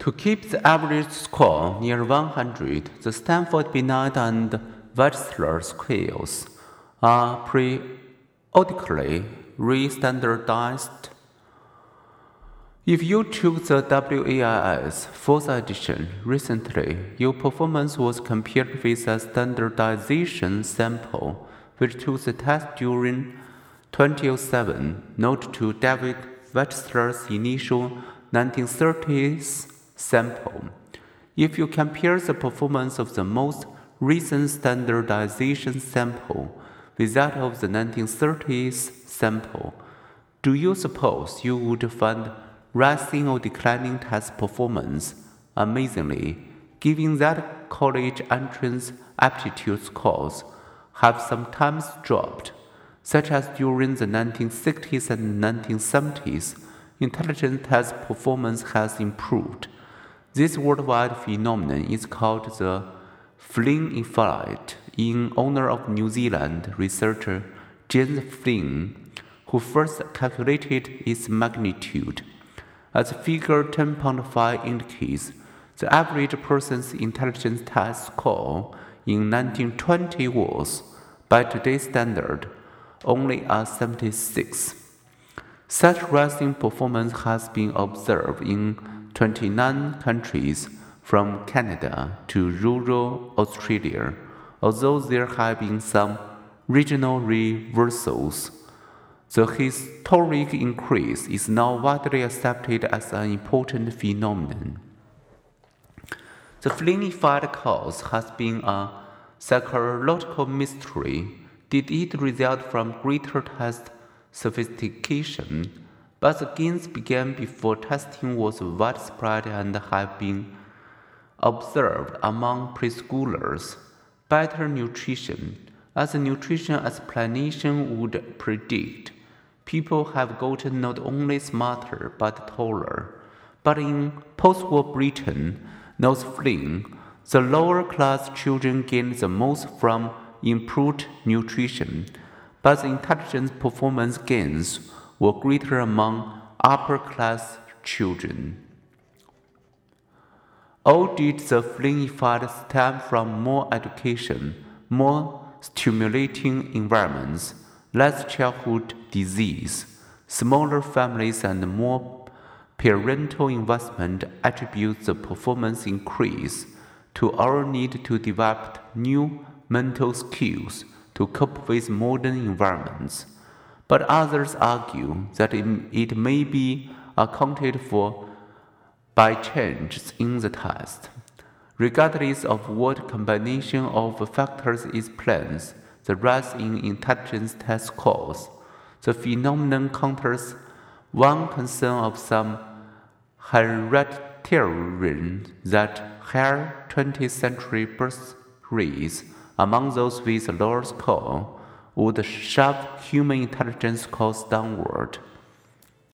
To keep the average score near 100, the Stanford Binet and Wechsler scales are periodically re-standardized. If you took the WAIS fourth edition recently, your performance was compared with a standardization sample which took the test during 2007. Note to David Wechsler's initial 1930s sample. If you compare the performance of the most recent standardization sample with that of the 1930s sample, do you suppose you would find rising or declining test performance? Amazingly, given that college entrance aptitude scores have sometimes dropped, such as during the 1960s and 1970s, intelligence test performance has improved. This worldwide phenomenon is called the Flynn effect in honor of New Zealand researcher James Flynn, who first calculated its magnitude. As figure 10.5 indicates, the average person's intelligence test score in 1920 was, by today's standard, only a 76. Such rising performance has been observed in 29 countries from Canada to rural Australia, although there have been some regional reversals. The historic increase is now widely accepted as an important phenomenon. The effect cause has been a psychological mystery. Did it result from greater test sophistication? But the gains began before testing was widespread and have been observed among preschoolers. Better nutrition, as nutrition explanation would predict, people have gotten not only smarter but taller. But in post war Britain, notes Flynn, the lower class children gained the most from improved nutrition, but the intelligence performance gains were greater among upper class children. Or did the Flynn effect stem from more education, more stimulating environments, less childhood disease, smaller families, and more parental investment attribute the performance increase to our need to develop new mental skills to cope with modern environments but others argue that it, may be accounted for by changes in the test. Regardless of what combination of factors explains the rise in intelligence test scores, the phenomenon counters one concern of some hereditarians that higher 20th century birth rates among those with lower score would shove human intelligence scores downward.